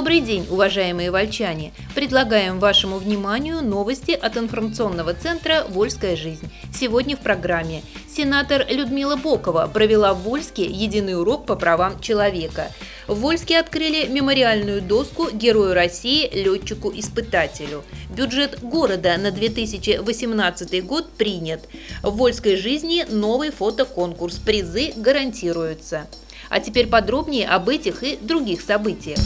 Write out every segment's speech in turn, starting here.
Добрый день, уважаемые вольчане! Предлагаем вашему вниманию новости от информационного центра «Вольская жизнь». Сегодня в программе сенатор Людмила Бокова провела в Вольске единый урок по правам человека. В Вольске открыли мемориальную доску Герою России летчику-испытателю. Бюджет города на 2018 год принят. В Вольской жизни новый фотоконкурс. Призы гарантируются. А теперь подробнее об этих и других событиях.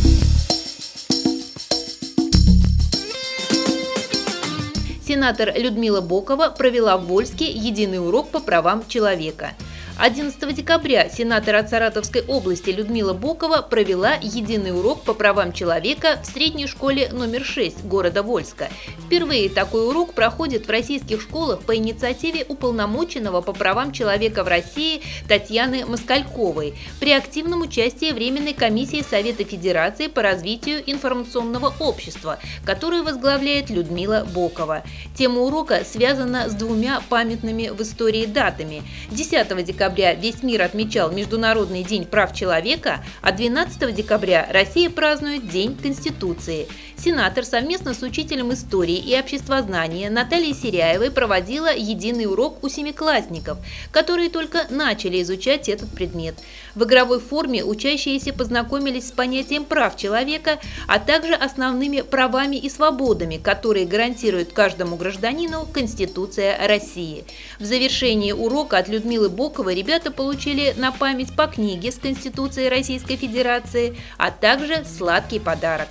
Сенатор Людмила Бокова провела в Вольске единый урок по правам человека – 11 декабря сенатор от Саратовской области Людмила Бокова провела единый урок по правам человека в средней школе номер 6 города Вольска. Впервые такой урок проходит в российских школах по инициативе уполномоченного по правам человека в России Татьяны Москальковой при активном участии Временной комиссии Совета Федерации по развитию информационного общества, которую возглавляет Людмила Бокова. Тема урока связана с двумя памятными в истории датами. 10 декабря декабря весь мир отмечал Международный день прав человека, а 12 декабря Россия празднует День Конституции. Сенатор совместно с учителем истории и обществознания Натальей Серяевой проводила единый урок у семиклассников, которые только начали изучать этот предмет. В игровой форме учащиеся познакомились с понятием прав человека, а также основными правами и свободами, которые гарантирует каждому гражданину Конституция России. В завершении урока от Людмилы Боковой ребята получили на память по книге с Конституцией Российской Федерации, а также сладкий подарок.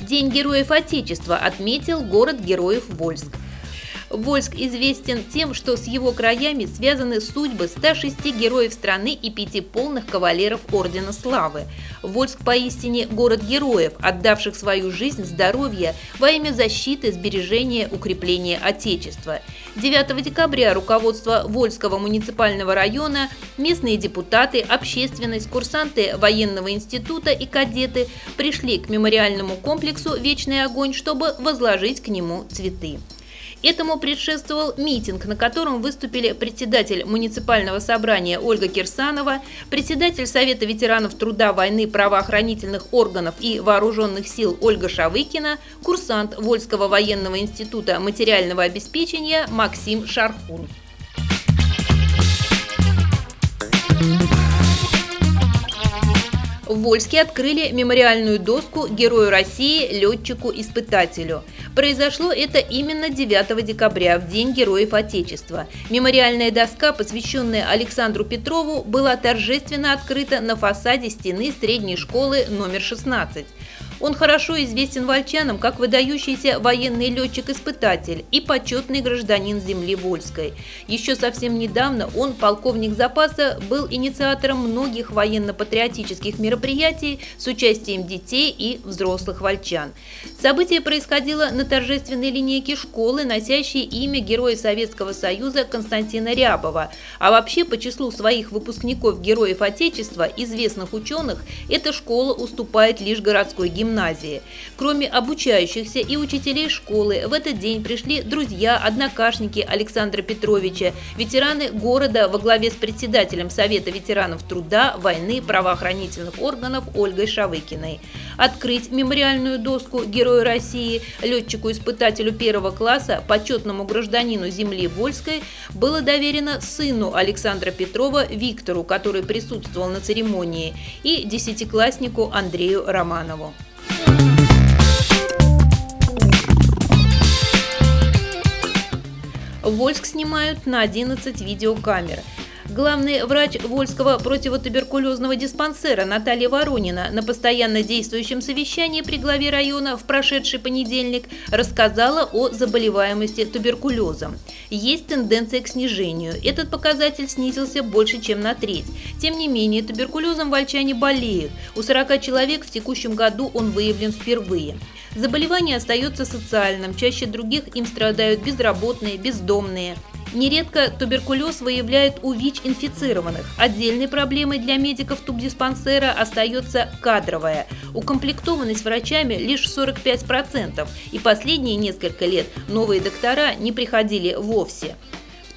День Героев Отечества отметил город Героев Вольск. Вольск известен тем, что с его краями связаны судьбы 106 героев страны и пяти полных кавалеров Ордена Славы. Вольск поистине город героев, отдавших свою жизнь, здоровье во имя защиты, сбережения, укрепления Отечества. 9 декабря руководство Вольского муниципального района, местные депутаты, общественность, курсанты военного института и кадеты пришли к мемориальному комплексу «Вечный огонь», чтобы возложить к нему цветы. Этому предшествовал митинг, на котором выступили председатель муниципального собрания Ольга Кирсанова, председатель Совета ветеранов труда, войны, правоохранительных органов и вооруженных сил Ольга Шавыкина, курсант Вольского военного института материального обеспечения Максим Шархун. В Вольске открыли мемориальную доску Герою России, летчику-испытателю – Произошло это именно 9 декабря, в День Героев Отечества. Мемориальная доска, посвященная Александру Петрову, была торжественно открыта на фасаде стены средней школы номер 16. Он хорошо известен вольчанам как выдающийся военный летчик-испытатель и почетный гражданин земли Вольской. Еще совсем недавно он, полковник запаса, был инициатором многих военно-патриотических мероприятий с участием детей и взрослых вольчан. Событие происходило на торжественной линейке школы, носящей имя Героя Советского Союза Константина Рябова. А вообще по числу своих выпускников Героев Отечества, известных ученых, эта школа уступает лишь городской гимназии гимназии. Кроме обучающихся и учителей школы, в этот день пришли друзья, однокашники Александра Петровича, ветераны города во главе с председателем Совета ветеранов труда, войны, правоохранительных органов Ольгой Шавыкиной. Открыть мемориальную доску Герою России, летчику-испытателю первого класса, почетному гражданину земли Вольской, было доверено сыну Александра Петрова Виктору, который присутствовал на церемонии, и десятикласснику Андрею Романову. Вольск снимают на 11 видеокамер. Главный врач Вольского противотуберкулезного диспансера Наталья Воронина на постоянно действующем совещании при главе района в прошедший понедельник рассказала о заболеваемости туберкулезом. Есть тенденция к снижению. Этот показатель снизился больше, чем на треть. Тем не менее, туберкулезом вольчане болеют. У 40 человек в текущем году он выявлен впервые. Заболевание остается социальным, чаще других им страдают безработные, бездомные. Нередко туберкулез выявляют у ВИЧ-инфицированных. Отдельной проблемой для медиков тубдиспансера остается кадровая. Укомплектованность врачами лишь 45%, и последние несколько лет новые доктора не приходили вовсе.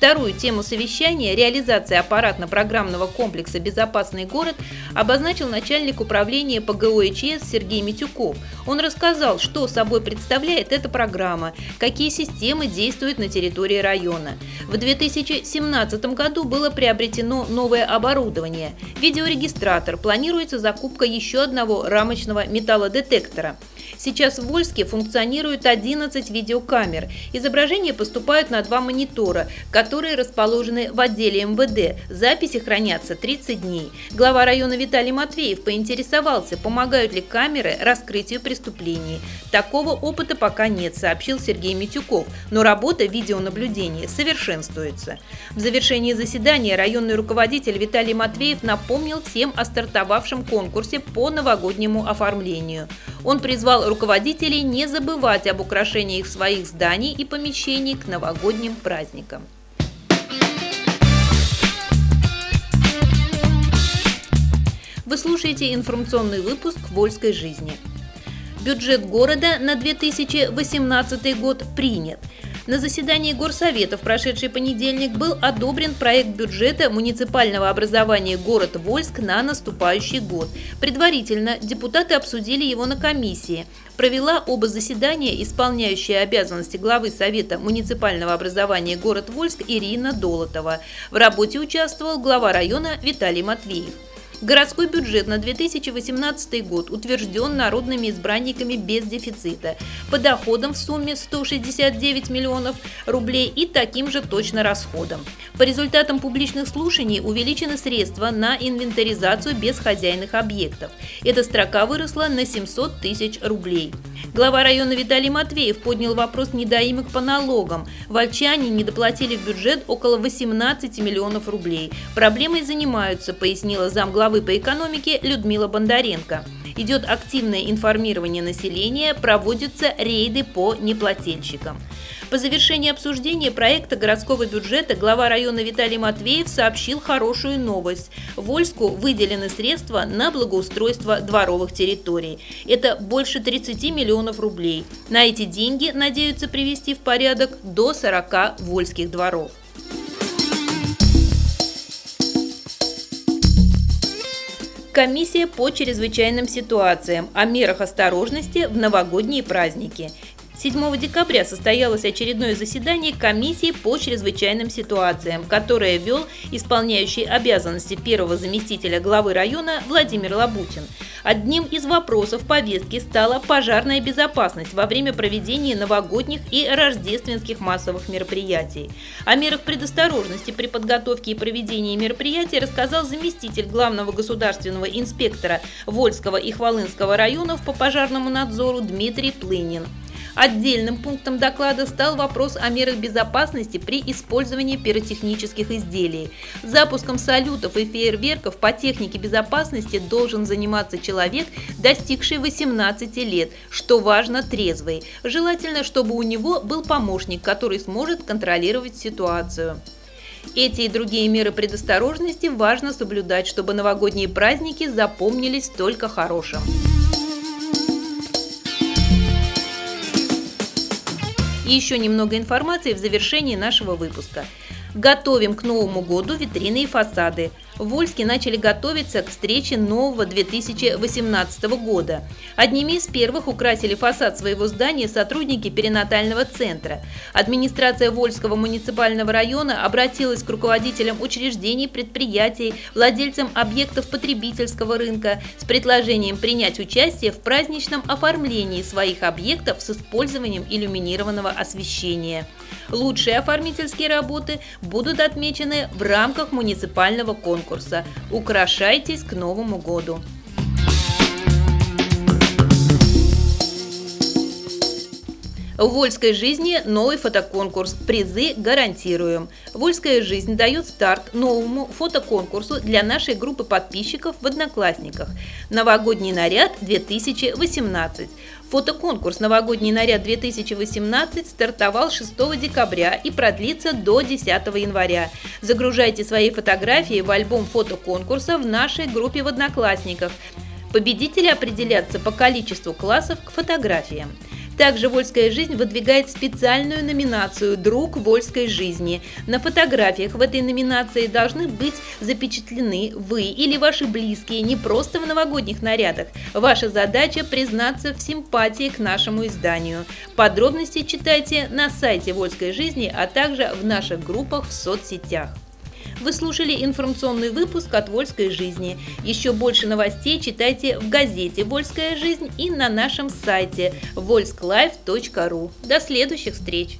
Вторую тему совещания реализация аппаратно-программного комплекса «Безопасный город» обозначил начальник управления ПГО Сергей Митюков. Он рассказал, что собой представляет эта программа, какие системы действуют на территории района. В 2017 году было приобретено новое оборудование – видеорегистратор. Планируется закупка еще одного рамочного металлодетектора – Сейчас в Вольске функционирует 11 видеокамер. Изображения поступают на два монитора, которые расположены в отделе МВД. Записи хранятся 30 дней. Глава района Виталий Матвеев поинтересовался, помогают ли камеры раскрытию преступлений. Такого опыта пока нет, сообщил Сергей Митюков, но работа видеонаблюдения совершенствуется. В завершении заседания районный руководитель Виталий Матвеев напомнил всем о стартовавшем конкурсе по новогоднему оформлению. Он призвал руководителей не забывать об украшениях своих зданий и помещений к новогодним праздникам. Вы слушаете информационный выпуск «Вольской жизни». Бюджет города на 2018 год принят – на заседании Горсовета в прошедший понедельник был одобрен проект бюджета муниципального образования город Вольск на наступающий год. Предварительно депутаты обсудили его на комиссии. Провела оба заседания исполняющая обязанности главы Совета муниципального образования город Вольск Ирина Долотова. В работе участвовал глава района Виталий Матвеев. Городской бюджет на 2018 год утвержден народными избранниками без дефицита, по доходам в сумме 169 миллионов рублей и таким же точно расходам. По результатам публичных слушаний увеличены средства на инвентаризацию безхозяйных объектов. Эта строка выросла на 700 тысяч рублей. Глава района Виталий Матвеев поднял вопрос недоимок по налогам. Вольчане не доплатили в бюджет около 18 миллионов рублей. Проблемой занимаются, пояснила замглавы главы по экономике Людмила Бондаренко. Идет активное информирование населения, проводятся рейды по неплательщикам. По завершении обсуждения проекта городского бюджета глава района Виталий Матвеев сообщил хорошую новость. В Вольску выделены средства на благоустройство дворовых территорий. Это больше 30 миллионов рублей. На эти деньги надеются привести в порядок до 40 вольских дворов. Комиссия по чрезвычайным ситуациям о мерах осторожности в новогодние праздники. 7 декабря состоялось очередное заседание комиссии по чрезвычайным ситуациям, которое вел исполняющий обязанности первого заместителя главы района Владимир Лабутин. Одним из вопросов повестки стала пожарная безопасность во время проведения новогодних и рождественских массовых мероприятий. О мерах предосторожности при подготовке и проведении мероприятий рассказал заместитель главного государственного инспектора Вольского и Хвалынского районов по пожарному надзору Дмитрий Плынин. Отдельным пунктом доклада стал вопрос о мерах безопасности при использовании пиротехнических изделий. Запуском салютов и фейерверков по технике безопасности должен заниматься человек, достигший 18 лет, что важно трезвый. Желательно, чтобы у него был помощник, который сможет контролировать ситуацию. Эти и другие меры предосторожности важно соблюдать, чтобы новогодние праздники запомнились только хорошим. И еще немного информации в завершении нашего выпуска. Готовим к Новому году витрины и фасады. В Вольске начали готовиться к встрече нового 2018 года. Одними из первых украсили фасад своего здания сотрудники перинатального центра. Администрация Вольского муниципального района обратилась к руководителям учреждений, предприятий, владельцам объектов потребительского рынка с предложением принять участие в праздничном оформлении своих объектов с использованием иллюминированного освещения. Лучшие оформительские работы будут отмечены в рамках муниципального конкурса «Украшайтесь к Новому году». В Вольской жизни новый фотоконкурс. Призы гарантируем. Вольская жизнь дает старт новому фотоконкурсу для нашей группы подписчиков в Одноклассниках. Новогодний наряд 2018. Фотоконкурс «Новогодний наряд 2018» стартовал 6 декабря и продлится до 10 января. Загружайте свои фотографии в альбом фотоконкурса в нашей группе в Одноклассниках. Победители определятся по количеству классов к фотографиям. Также «Вольская жизнь» выдвигает специальную номинацию «Друг Вольской жизни». На фотографиях в этой номинации должны быть запечатлены вы или ваши близкие не просто в новогодних нарядах. Ваша задача – признаться в симпатии к нашему изданию. Подробности читайте на сайте «Вольской жизни», а также в наших группах в соцсетях. Вы слушали информационный выпуск от «Вольской жизни». Еще больше новостей читайте в газете «Вольская жизнь» и на нашем сайте volsklife.ru. До следующих встреч!